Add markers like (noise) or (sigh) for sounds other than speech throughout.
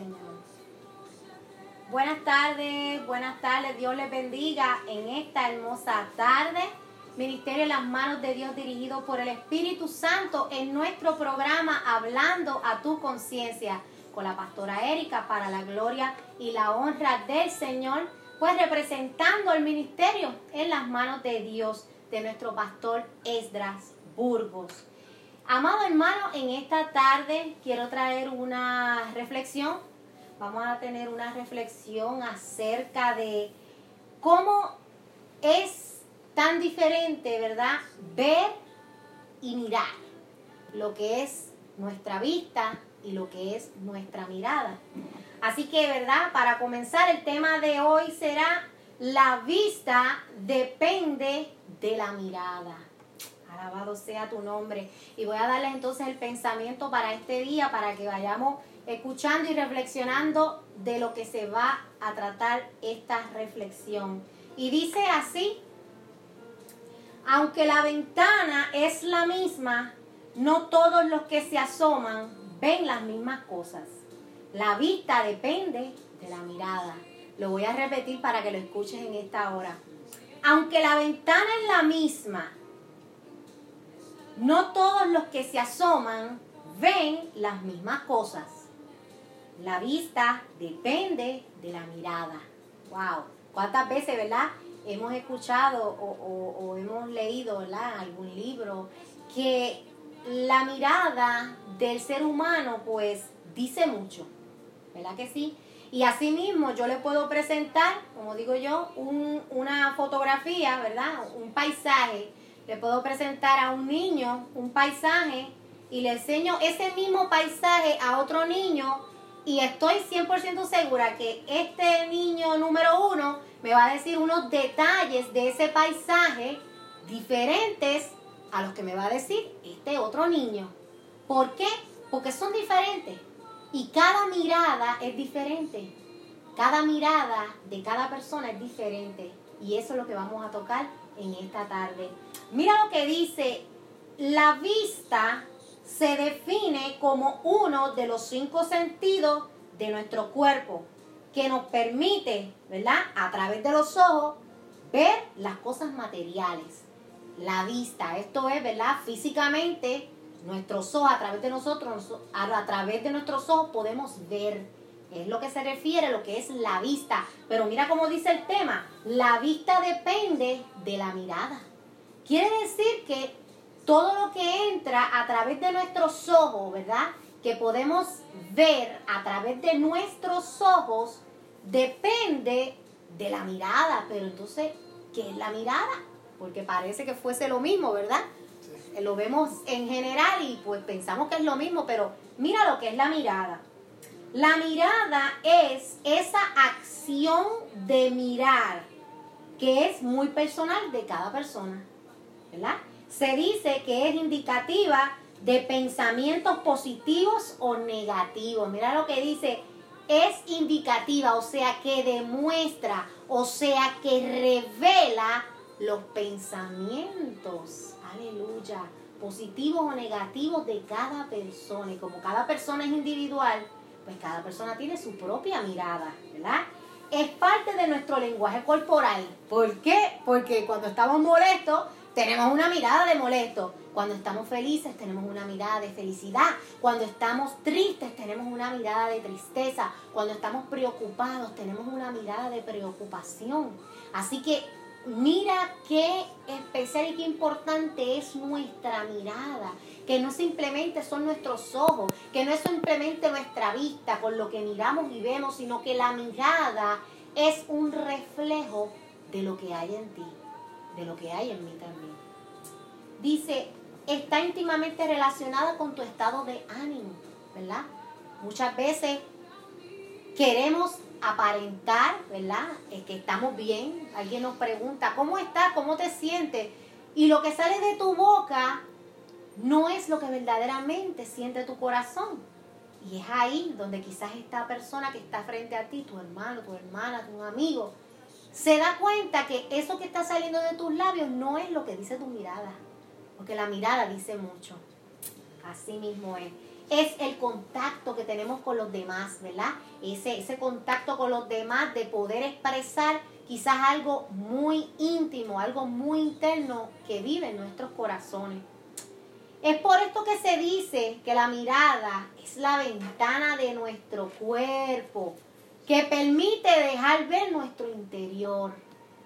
Señor. Buenas tardes, buenas tardes. Dios les bendiga en esta hermosa tarde. Ministerio en las manos de Dios dirigido por el Espíritu Santo en nuestro programa Hablando a tu conciencia con la pastora Erika para la gloria y la honra del Señor, pues representando el ministerio en las manos de Dios de nuestro pastor Esdras Burgos. Amado hermano, en esta tarde quiero traer una reflexión vamos a tener una reflexión acerca de cómo es tan diferente, ¿verdad? Ver y mirar lo que es nuestra vista y lo que es nuestra mirada. Así que, ¿verdad? Para comenzar, el tema de hoy será la vista depende de la mirada. Alabado sea tu nombre. Y voy a darles entonces el pensamiento para este día, para que vayamos escuchando y reflexionando de lo que se va a tratar esta reflexión. Y dice así, aunque la ventana es la misma, no todos los que se asoman ven las mismas cosas. La vista depende de la mirada. Lo voy a repetir para que lo escuches en esta hora. Aunque la ventana es la misma, no todos los que se asoman ven las mismas cosas. La vista depende de la mirada. ¡Wow! ¿Cuántas veces, verdad? Hemos escuchado o, hemos leído, ¿verdad? Algún libro que la mirada del ser humano, pues, dice mucho. ¿Verdad que sí? Y asimismo, yo le puedo presentar, como digo yo, una fotografía, ¿verdad? Un paisaje. Le puedo presentar a un niño un paisaje y le enseño ese mismo paisaje a otro niño y estoy 100% segura que este niño número uno me va a decir unos detalles de ese paisaje diferentes a los que me va a decir este otro niño. ¿Por qué? Porque son diferentes. Y cada mirada es diferente. Cada mirada de cada persona es diferente. Y eso es lo que vamos a tocar en esta tarde. Mira lo que dice, la vista se define como uno de los cinco sentidos de nuestro cuerpo que nos permite, ¿verdad? A través de los ojos, ver las cosas materiales. La vista, esto es, ¿verdad? Físicamente, nuestros ojos, a través de nosotros, a través de nuestros ojos podemos ver. Es lo que se refiere lo que es la vista. Pero mira cómo dice el tema, la vista depende de la mirada. Quiere decir que todo lo que entra a través de nuestros ojos, ¿verdad? Que podemos ver a través de nuestros ojos, depende de la mirada. Pero entonces, ¿qué es la mirada? Porque parece que fuese lo mismo, ¿verdad? Lo vemos en general y pues pensamos que es lo mismo, pero mira lo que es la mirada. La mirada es esa acción de mirar que es muy personal de cada persona, ¿verdad? Se dice que es indicativa de pensamientos positivos o negativos. Mira lo que dice, es indicativa, o sea que demuestra, o sea que revela los pensamientos. Aleluya. Positivos o negativos de cada persona. Y como cada persona es individual, pues cada persona tiene su propia mirada, ¿verdad? Es parte de nuestro lenguaje corporal. ¿Por qué? Porque cuando estamos molestos, tenemos una mirada de molesto. Cuando estamos felices tenemos una mirada de felicidad. Cuando estamos tristes tenemos una mirada de tristeza. Cuando estamos preocupados tenemos una mirada de preocupación. Así que mira qué especial y qué importante es nuestra mirada. Que no simplemente son nuestros ojos, que no es simplemente nuestra vista con lo que miramos y vemos, sino que la mirada es un reflejo de lo que hay en ti de lo que hay en mí también. Dice, está íntimamente relacionada con tu estado de ánimo, ¿verdad? Muchas veces queremos aparentar, ¿verdad? Es que estamos bien. Alguien nos pregunta, ¿cómo estás? ¿Cómo te sientes? Y lo que sale de tu boca no es lo que verdaderamente siente tu corazón. Y es ahí donde quizás esta persona que está frente a ti, tu hermano, tu hermana, tu amigo, se da cuenta que eso que está saliendo de tus labios no es lo que dice tu mirada, porque la mirada dice mucho. Así mismo es. es el contacto que tenemos con los demás, ¿verdad? Ese, ese contacto con los demás de poder expresar quizás algo muy íntimo, algo muy interno que vive en nuestros corazones. Es por esto que se dice que la mirada es la ventana de nuestro cuerpo, que permite dejar ver nuestro interior.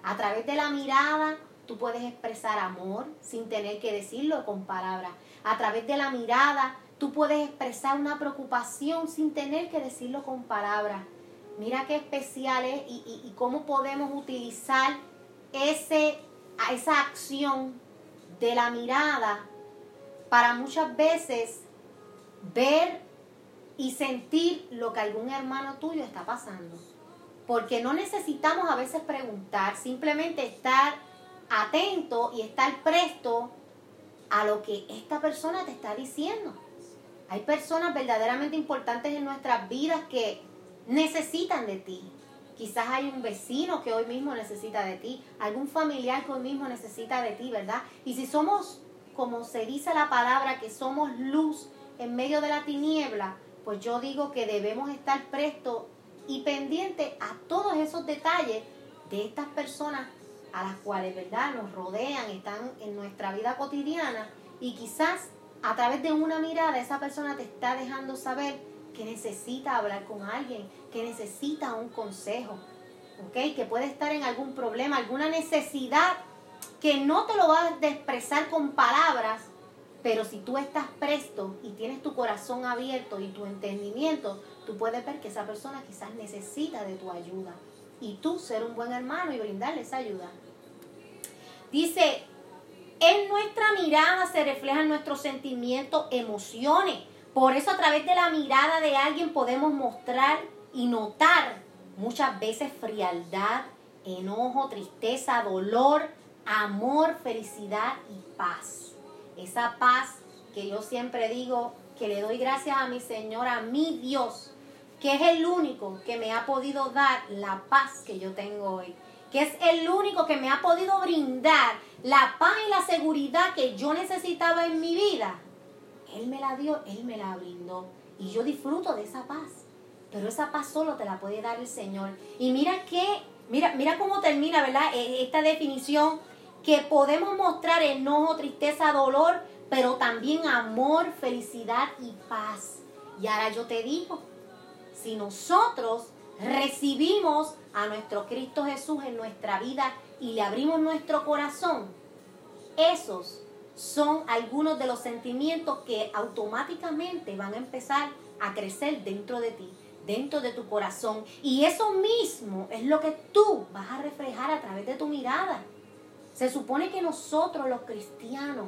A través de la mirada tú puedes expresar amor sin tener que decirlo con palabras. A través de la mirada Tú puedes expresar una preocupación sin tener que decirlo con palabras. Mira qué especial es y, cómo podemos utilizar ese, esa acción de la mirada para muchas veces ver y sentir lo que algún hermano tuyo está pasando. Porque no necesitamos a veces preguntar, simplemente estar atento y estar presto a lo que esta persona te está diciendo. Hay personas verdaderamente importantes en nuestras vidas que necesitan de ti. Quizás hay un vecino que hoy mismo necesita de ti, algún familiar que hoy mismo necesita de ti, ¿verdad? Y si somos, como se dice la palabra, que somos luz en medio de la tiniebla, pues yo digo que debemos estar prestos y pendientes a todos esos detalles de estas personas a las cuales, ¿verdad?, nos rodean, están en nuestra vida cotidiana y quizás a través de una mirada esa persona te está dejando saber que necesita hablar con alguien, que necesita un consejo. Que puede estar en algún problema, alguna necesidad que no te lo va a expresar con palabras, pero si tú estás presto y tienes tu corazón abierto y tu entendimiento, tú puedes ver que esa persona quizás necesita de tu ayuda y tú ser un buen hermano y brindarle esa ayuda. Dice en nuestra mirada se reflejan nuestros sentimientos, emociones. Por eso a través de la mirada de alguien podemos mostrar y notar muchas veces frialdad, enojo, tristeza, dolor, amor, felicidad y paz. Esa paz que yo siempre digo que le doy gracias a mi Señor, a mi Dios, que es el único que me ha podido dar la paz que yo tengo hoy, que es el único que me ha podido brindar la paz y la seguridad que yo necesitaba en mi vida, Él me la dio, Él me la brindó. Y yo disfruto de esa paz. Pero esa paz solo te la puede dar el Señor. Y mira que, mira, mira cómo termina, ¿verdad? E, esta definición que podemos mostrar enojo, tristeza, dolor, pero también amor, felicidad y paz. Y ahora yo te digo, si nosotros recibimos a nuestro Cristo Jesús en nuestra vida y le abrimos nuestro corazón, esos son algunos de los sentimientos que automáticamente van a empezar a crecer dentro de ti, dentro de tu corazón. Y eso mismo es lo que tú vas a reflejar a través de tu mirada. Se supone que nosotros los cristianos,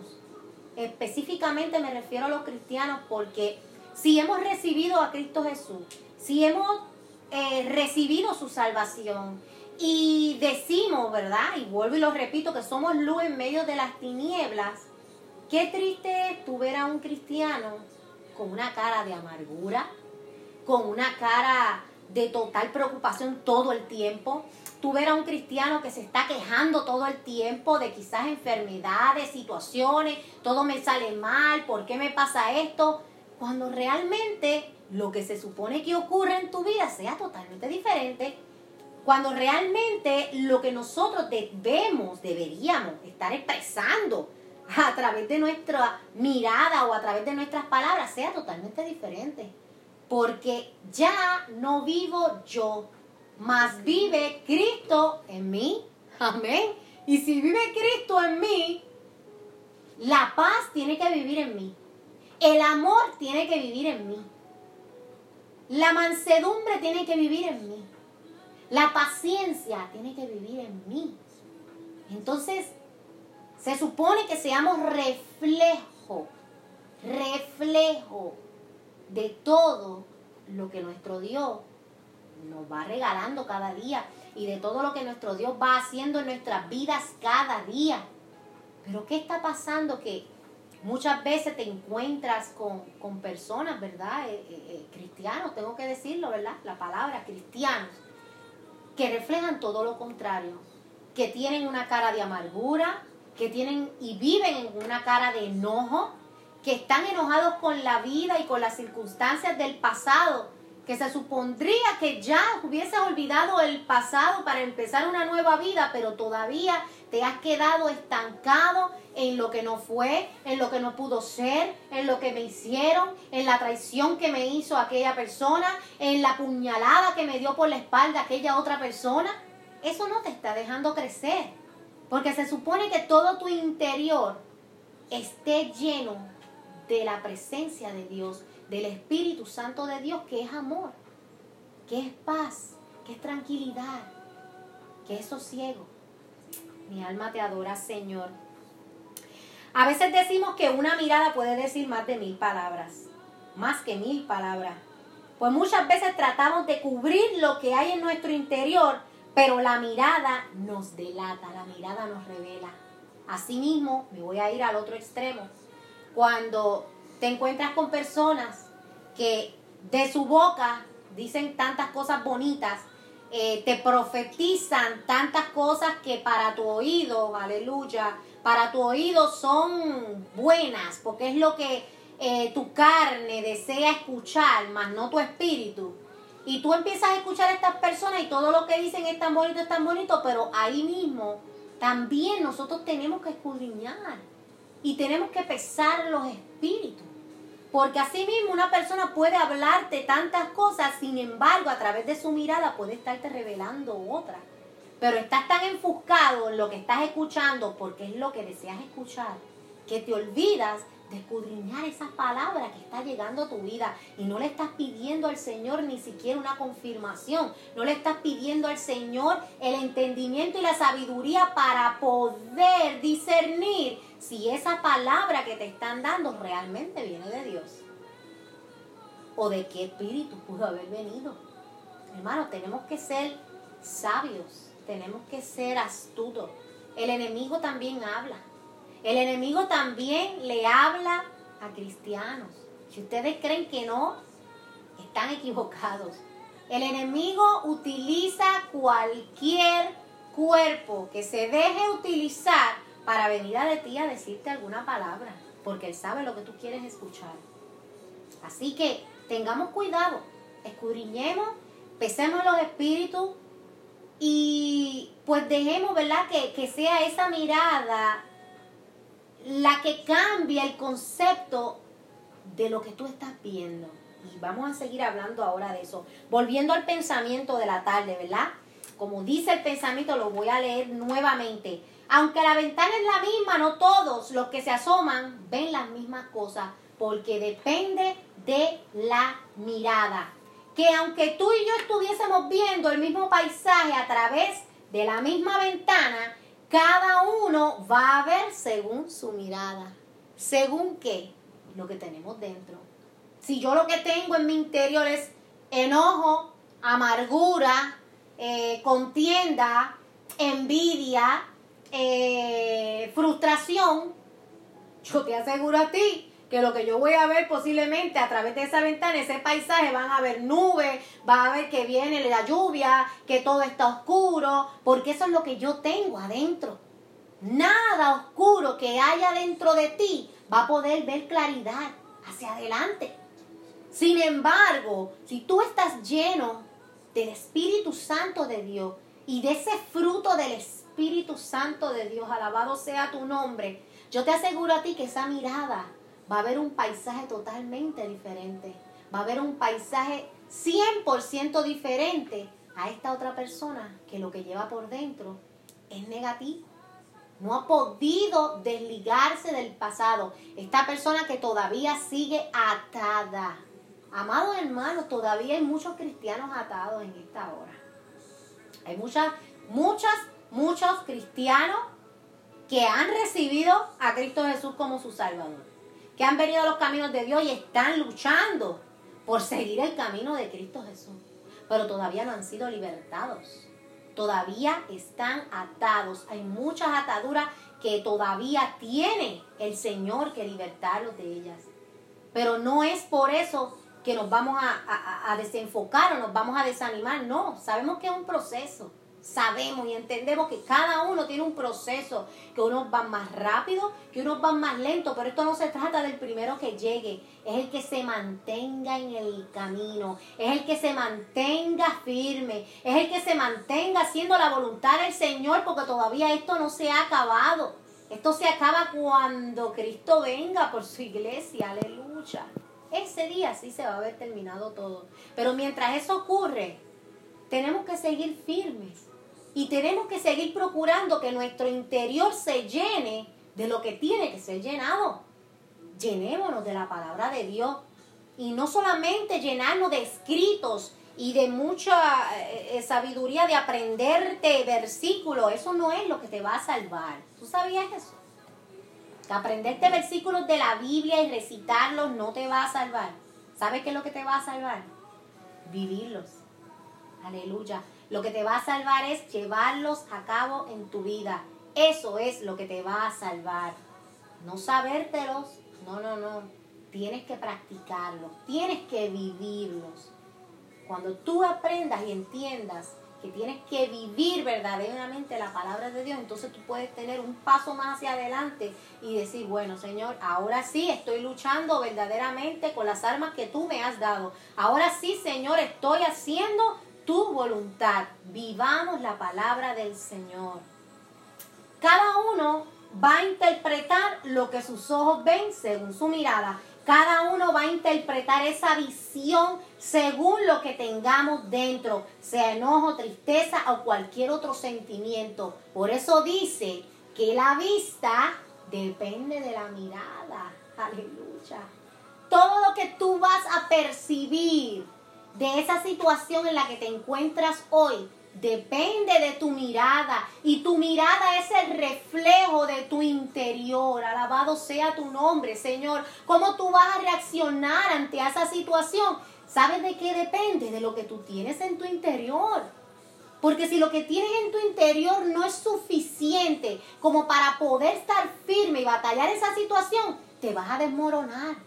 específicamente me refiero a los cristianos porque si hemos recibido a Cristo Jesús, si hemos eh, recibido su salvación, y decimos, ¿verdad? Y vuelvo y lo repito, que somos luz en medio de las tinieblas. Qué triste es tu ver a un cristiano con una cara de amargura, con una cara de total preocupación todo el tiempo. Tú ver a un cristiano que se está quejando todo el tiempo de quizás enfermedades, situaciones, todo me sale mal, ¿por qué me pasa esto? Cuando realmente lo que se supone que ocurre en tu vida sea totalmente diferente cuando realmente lo que nosotros debemos, deberíamos estar expresando a través de nuestra mirada o a través de nuestras palabras sea totalmente diferente. Porque ya no vivo yo, mas vive Cristo en mí. Amén. Y si vive Cristo en mí, la paz tiene que vivir en mí. El amor tiene que vivir en mí. La mansedumbre tiene que vivir en mí. La paciencia tiene que vivir en mí. Entonces, se supone que seamos reflejo, reflejo de todo lo que nuestro Dios nos va regalando cada día y de todo lo que nuestro Dios va haciendo en nuestras vidas cada día. Pero ¿qué está pasando? Que muchas veces te encuentras con, personas, ¿verdad? Eh, eh, eh, cristianos, tengo que decirlo, ¿verdad? La palabra cristianos que reflejan todo lo contrario, que tienen una cara de amargura, que tienen y viven en una cara de enojo, que están enojados con la vida y con las circunstancias del pasado, que se supondría que ya hubieses olvidado el pasado para empezar una nueva vida, pero todavía te has quedado estancado en lo que no fue, en lo que no pudo ser, en lo que me hicieron, en la traición que me hizo aquella persona, en la puñalada que me dio por la espalda aquella otra persona. Eso no te está dejando crecer, porque se supone que todo tu interior esté lleno de la presencia de Dios, del Espíritu Santo de Dios, que es amor, que es paz, que es tranquilidad, que es sosiego. Mi alma te adora, Señor. A veces decimos que una mirada puede decir más de mil palabras, más que mil palabras. Pues muchas veces tratamos de cubrir lo que hay en nuestro interior, pero la mirada nos delata, la mirada nos revela. Asimismo, me voy a ir al otro extremo. Cuando te encuentras con personas que de su boca dicen tantas cosas bonitas, eh, te profetizan tantas cosas que para tu oído, aleluya, para tu oído son buenas, porque es lo que eh, tu carne desea escuchar, más no tu espíritu. Y tú empiezas a escuchar a estas personas y todo lo que dicen es tan bonito, es tan bonito, pero ahí mismo también nosotros tenemos que escudriñar y tenemos que pesar los espíritus. Porque así mismo una persona puede hablarte tantas cosas, sin embargo, a través de su mirada puede estarte revelando otra. Pero estás tan enfocado en lo que estás escuchando, porque es lo que deseas escuchar, que te olvidas de escudriñar esas palabras que está llegando a tu vida y no le estás pidiendo al Señor ni siquiera una confirmación, no le estás pidiendo al Señor el entendimiento y la sabiduría para poder discernir si esa palabra que te están dando realmente viene de Dios o de qué espíritu pudo haber venido. Hermano, tenemos que ser sabios, tenemos que ser astutos. El enemigo también habla. El enemigo también le habla a cristianos. Si ustedes creen que no, están equivocados. El enemigo utiliza cualquier cuerpo que se deje utilizar para venir a de ti a decirte alguna palabra, porque él sabe lo que tú quieres escuchar. Así que tengamos cuidado, escudriñemos, pesemos los espíritus y pues dejemos, ¿verdad? Que, que sea esa mirada la que cambia el concepto de lo que tú estás viendo. Y vamos a seguir hablando ahora de eso. Volviendo al pensamiento de la tarde, ¿verdad? Como dice el pensamiento, lo voy a leer nuevamente. Aunque la ventana es la misma, no todos los que se asoman ven las mismas cosas, porque depende de la mirada. Que aunque tú y yo estuviésemos viendo el mismo paisaje a través de la misma ventana, cada uno va a ver según su mirada. ¿Según qué? Lo que tenemos dentro. Si yo lo que tengo en mi interior es enojo, amargura, eh, contienda, envidia, eh, frustración, yo te aseguro a ti que lo que yo voy a ver posiblemente a través de esa ventana, ese paisaje, van a ver nubes, va a ver que viene la lluvia, que todo está oscuro, porque eso es lo que yo tengo adentro. Nada oscuro que haya dentro de ti va a poder ver claridad hacia adelante. Sin embargo, si tú estás lleno del Espíritu Santo de Dios y de ese fruto del Espíritu Santo de Dios, alabado sea tu nombre, yo te aseguro a ti que esa mirada va a haber un paisaje totalmente diferente. Va a haber un paisaje 100% diferente a esta otra persona que lo que lleva por dentro es negativo. No ha podido desligarse del pasado. Esta persona que todavía sigue atada. Amados hermanos, todavía hay muchos cristianos atados en esta hora. Hay muchas, muchas, muchos cristianos que han recibido a Cristo Jesús como su Salvador que han venido a los caminos de Dios y están luchando por seguir el camino de Cristo Jesús, pero todavía no han sido libertados. Todavía están atados. Hay muchas ataduras que todavía tiene el Señor que libertarlos de ellas. Pero no es por eso que nos vamos a, a, desenfocar o nos vamos a desanimar. No, sabemos que es un proceso. Sabemos y entendemos que cada uno tiene un proceso, que unos van más rápido, que unos van más lento, pero esto no se trata del primero que llegue, es el que se mantenga en el camino, es el que se mantenga firme, es el que se mantenga haciendo la voluntad del Señor, porque todavía esto no se ha acabado. Esto se acaba cuando Cristo venga por su iglesia, aleluya. Ese día sí se va a haber terminado todo. Pero mientras eso ocurre, tenemos que seguir firmes y tenemos que seguir procurando que nuestro interior se llene de lo que tiene que ser llenado. Llenémonos de la palabra de Dios. Y no solamente llenarnos de escritos y de mucha eh, eh, sabiduría de aprenderte versículos. Eso no es lo que te va a salvar. ¿Tú sabías eso? Que aprenderte versículos de la Biblia y recitarlos no te va a salvar. ¿Sabes qué es lo que te va a salvar? Vivirlos. Aleluya. Lo que te va a salvar es llevarlos a cabo en tu vida. Eso es lo que te va a salvar. No sabértelos, no, no, no. Tienes que practicarlos, tienes que vivirlos. Cuando tú aprendas y entiendas que tienes que vivir verdaderamente la palabra de Dios, entonces tú puedes tener un paso más hacia adelante y decir, bueno, Señor, ahora sí estoy luchando verdaderamente con las armas que tú me has dado. Ahora sí, Señor, estoy haciendo tu voluntad. Vivamos la palabra del Señor. Cada uno va a interpretar lo que sus ojos ven según su mirada. Cada uno va a interpretar esa visión según lo que tengamos dentro, sea enojo, tristeza o cualquier otro sentimiento. Por eso dice que la vista depende de la mirada. Aleluya. Todo lo que tú vas a percibir de esa situación en la que te encuentras hoy depende de tu mirada y tu mirada es el reflejo de tu interior. Alabado sea tu nombre, Señor. ¿Cómo tú vas a reaccionar ante esa situación? ¿Sabes de qué depende? De lo que tú tienes en tu interior. Porque si lo que tienes en tu interior no es suficiente como para poder estar firme y batallar esa situación, te vas a desmoronar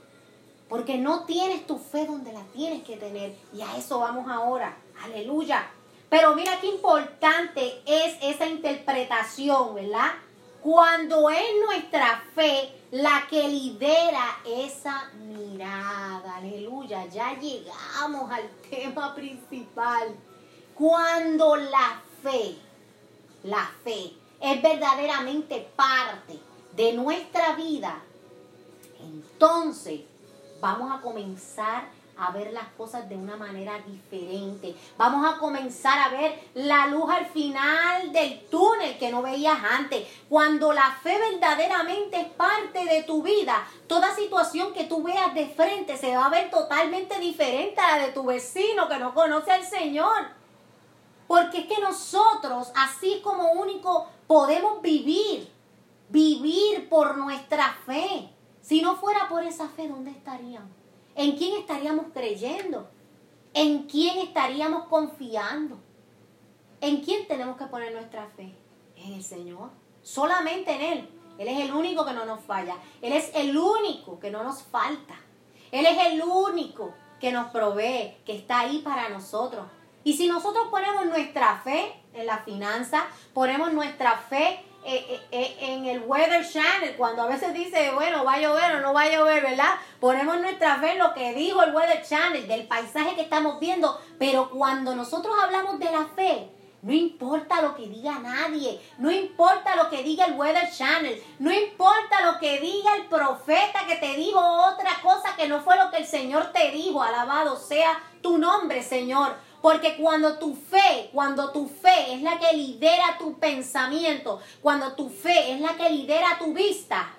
porque no tienes tu fe donde la tienes que tener. Y a eso vamos ahora. Aleluya. Pero mira qué importante es esa interpretación, ¿verdad? Cuando es nuestra fe la que lidera esa mirada. Aleluya. Ya llegamos al tema principal. Cuando la fe, la fe es verdaderamente parte de nuestra vida, entonces vamos a comenzar a ver las cosas de una manera diferente. Vamos a comenzar a ver la luz al final del túnel que no veías antes. Cuando la fe verdaderamente es parte de tu vida, toda situación que tú veas de frente se va a ver totalmente diferente a la de tu vecino que no conoce al Señor. Porque es que nosotros, así como único, podemos vivir, vivir por nuestra fe. Si no fuera por esa fe, ¿dónde estaríamos? ¿En quién estaríamos creyendo? ¿En quién estaríamos confiando? ¿En quién tenemos que poner nuestra fe? En el Señor. Solamente en Él. Él es el único que no nos falla. Él es el único que no nos falta. Él es el único que nos provee, que está ahí para nosotros. Y si nosotros ponemos nuestra fe en la finanza, ponemos nuestra fe eh, eh, eh, en el Weather Channel, cuando a veces dice, bueno, va a llover o no va a llover, ¿verdad? Ponemos nuestra fe en lo que dijo el Weather Channel, del paisaje que estamos viendo, pero cuando nosotros hablamos de la fe, no importa lo que diga nadie, no importa lo que diga el Weather Channel, no importa lo que diga el profeta que te dijo otra cosa que no fue lo que el Señor te dijo, alabado sea tu nombre, Señor. Porque cuando tu fe, cuando tu fe es la que lidera tu pensamiento, cuando tu fe es la que lidera tu vista,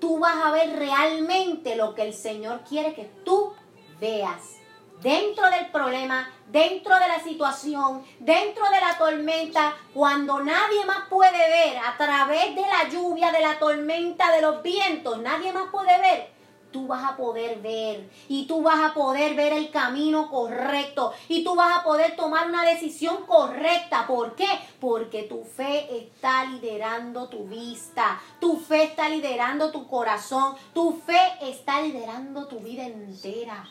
tú vas a ver realmente lo que el Señor quiere que tú veas. Dentro del problema, dentro de la situación, dentro de la tormenta, cuando nadie más puede ver a través de la lluvia, de la tormenta, de los vientos, nadie más puede ver tú vas a poder ver y tú vas a poder ver el camino correcto y tú vas a poder tomar una decisión correcta. ¿Por qué? Porque tu fe está liderando tu vista, tu fe está liderando tu corazón, tu fe está liderando tu vida entera.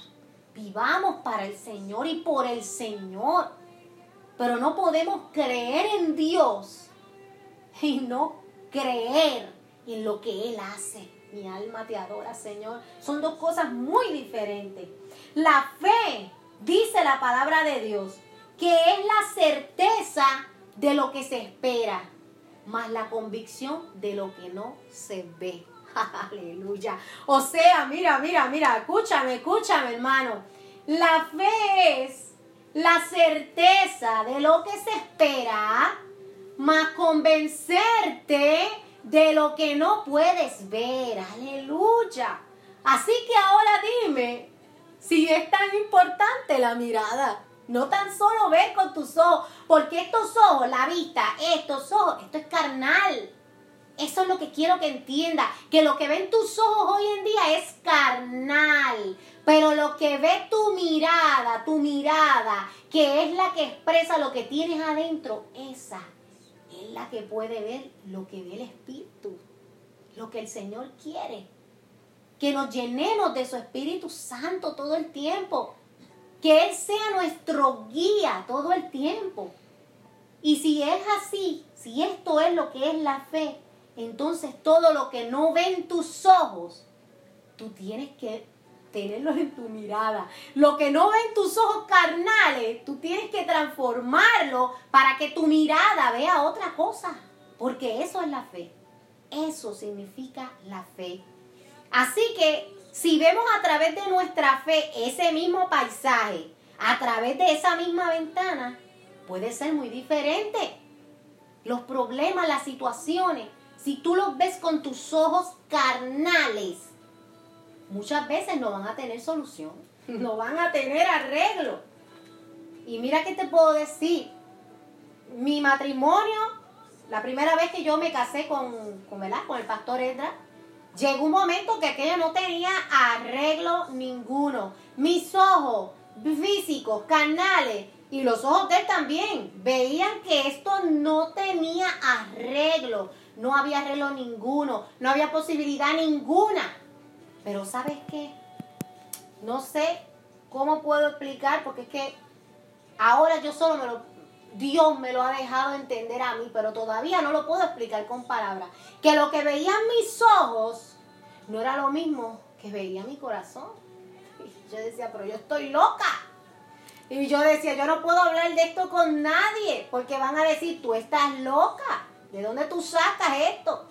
Vivamos para el Señor y por el Señor. Pero no podemos creer en Dios y no creer en lo que Él hace. Mi alma te adora, Señor. Son dos cosas muy diferentes. La fe, dice la palabra de Dios, que es la certeza de lo que se espera, más la convicción de lo que no se ve. (laughs) Aleluya. O sea, mira, mira, mira, escúchame, escúchame, hermano. La fe es la certeza de lo que se espera, más convencerte de lo que no puedes ver. Aleluya. Así que ahora dime si es tan importante la mirada. No tan solo ver con tus ojos, porque estos ojos, la vista, estos ojos, esto es carnal. Eso es lo que quiero que entienda, que lo que ven tus ojos hoy en día es carnal, pero lo que ve tu mirada, tu mirada, que es la que expresa lo que tienes adentro, esa es la que puede ver lo que ve el Espíritu, lo que el Señor quiere. Que nos llenemos de su Espíritu Santo todo el tiempo. Que Él sea nuestro guía todo el tiempo. Y si es así, si esto es lo que es la fe, entonces todo lo que no ven tus ojos, tú tienes que tenerlo en tu mirada. Lo que no ven tus ojos carnales, tú tienes que transformarlo para que tu mirada vea otra cosa. Porque eso es la fe. Eso significa la fe. Así que si vemos a través de nuestra fe ese mismo paisaje, a través de esa misma ventana, puede ser muy diferente. Los problemas, las situaciones, si tú los ves con tus ojos carnales, muchas veces no van a tener solución, (laughs) no van a tener arreglo. Y mira qué te puedo decir, mi matrimonio, la primera vez que yo me casé con, con, con el pastor Edra, llegó un momento que aquella no tenía arreglo ninguno. Mis ojos físicos, carnales, y los ojos de él también veían que esto no tenía arreglo, no había arreglo ninguno, no había posibilidad ninguna. Pero ¿sabes qué? No sé cómo puedo explicar porque es que ahora yo solo me lo, Dios me lo ha dejado entender a mí, pero todavía no lo puedo explicar con palabras. Que lo que veían mis ojos no era lo mismo que veía mi corazón. (laughs) yo decía, pero yo estoy loca. Y yo decía, yo no puedo hablar de esto con nadie, porque van a decir, tú estás loca. ¿De dónde tú sacas esto?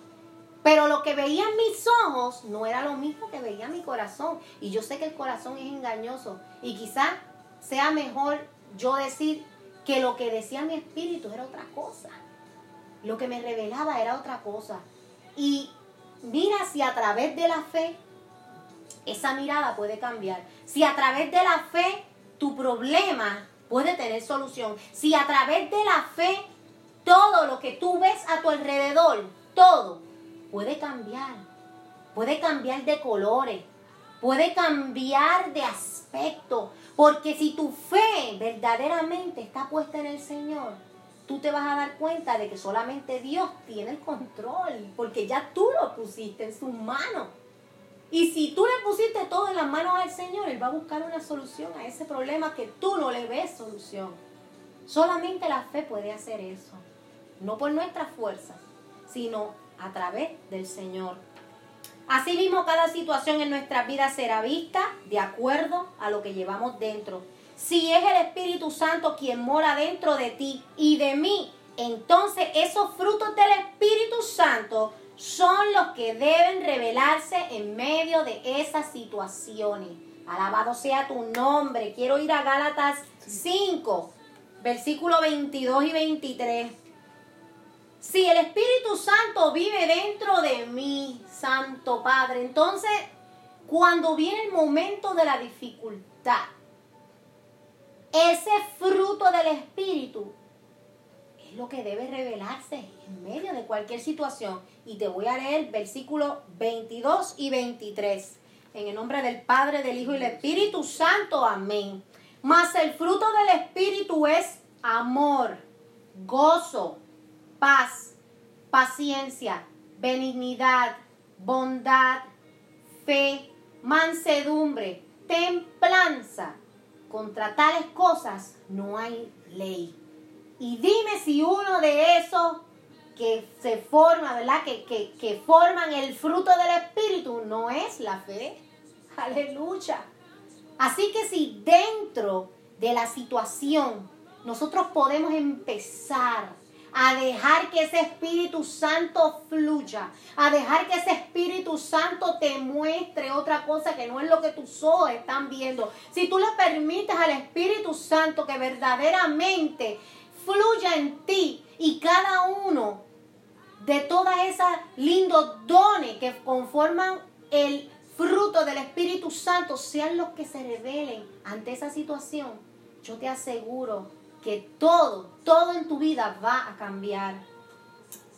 Pero lo que veían mis ojos no era lo mismo que veía mi corazón. Y yo sé que el corazón es engañoso. Y quizás sea mejor yo decir que lo que decía mi espíritu era otra cosa. Lo que me revelaba era otra cosa. Y mira si a través de la fe esa mirada puede cambiar. Si a través de la fe tu problema puede tener solución. Si a través de la fe todo lo que tú ves a tu alrededor, todo, puede cambiar. Puede cambiar de colores, puede cambiar de aspecto. Porque si tu fe verdaderamente está puesta en el Señor, tú te vas a dar cuenta de que solamente Dios tiene el control, porque ya tú lo pusiste en sus manos. Y si tú le pusiste todo en las manos al Señor, Él va a buscar una solución a ese problema que tú no le ves solución. Solamente la fe puede hacer eso. No por nuestras fuerzas, sino a través del Señor. Asimismo, cada situación en nuestra vida será vista de acuerdo a lo que llevamos dentro. Si es el Espíritu Santo quien mora dentro de ti y de mí, entonces esos frutos del Espíritu Santo son los que deben revelarse en medio de esas situaciones. Alabado sea tu nombre. Quiero ir a Gálatas 5, versículo 22 y 23. Si el Espíritu Santo vive dentro de mí, Santo Padre, entonces cuando viene el momento de la dificultad, ese fruto del Espíritu es lo que debe revelarse en medio de cualquier situación. Y te voy a leer versículos 22 y 23. En el nombre del Padre, del Hijo y del Espíritu Santo. Amén. Mas el fruto del Espíritu es amor, gozo, paz, paciencia, benignidad, bondad, fe, mansedumbre, templanza. Contra tales cosas no hay ley. Y dime si uno de esos que se forma, ¿verdad? Que, que, que forman el fruto del Espíritu no es la fe. Aleluya. Así que si dentro de la situación nosotros podemos empezar a dejar que ese Espíritu Santo fluya, a dejar que ese Espíritu Santo te muestre otra cosa que no es lo que tus ojos están viendo. Si tú le permites al Espíritu Santo que verdaderamente fluya en ti y cada uno de todas esas lindos dones que conforman el fruto del Espíritu Santo sean los que se revelen ante esa situación, yo te aseguro que todo, todo en tu vida va a cambiar.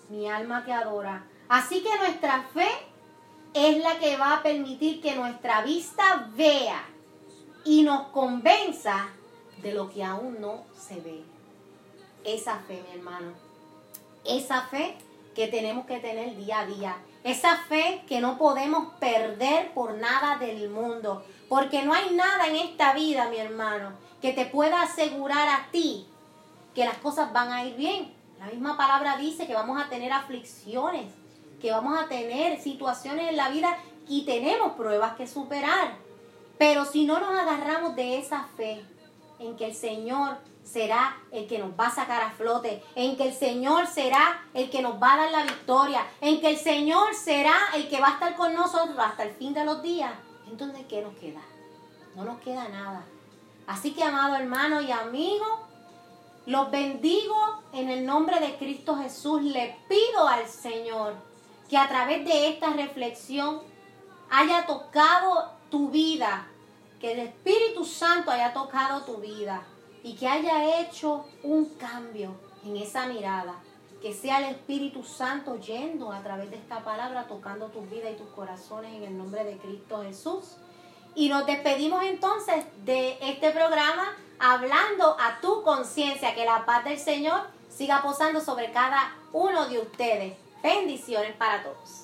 Mi alma que adora. Así que nuestra fe es la que va a permitir que nuestra vista vea y nos convenza de lo que aún no se ve. Esa fe, mi hermano. Esa fe que tenemos que tener día a día. Esa fe que no podemos perder por nada del mundo. Porque no hay nada en esta vida, mi hermano, que te pueda asegurar a ti que las cosas van a ir bien. La misma palabra dice que vamos a tener aflicciones, que vamos a tener situaciones en la vida y tenemos pruebas que superar. Pero si no nos agarramos de esa fe en que el Señor será el que nos va a sacar a flote, en que el Señor será el que nos va a dar la victoria, en que el Señor será el que va a estar con nosotros hasta el fin de los días, entonces ¿qué nos queda? No nos queda nada. Así que, amado hermano y amigo, los bendigo en el nombre de Cristo Jesús. Le pido al Señor que a través de esta reflexión haya tocado tu vida, que el Espíritu Santo haya tocado tu vida y que haya hecho un cambio en esa mirada. Que sea el Espíritu Santo yendo a través de esta palabra, tocando tu vida y tus corazones en el nombre de Cristo Jesús. Y nos despedimos entonces de este programa hablando a tu conciencia, que la paz del Señor siga posando sobre cada uno de ustedes. Bendiciones para todos.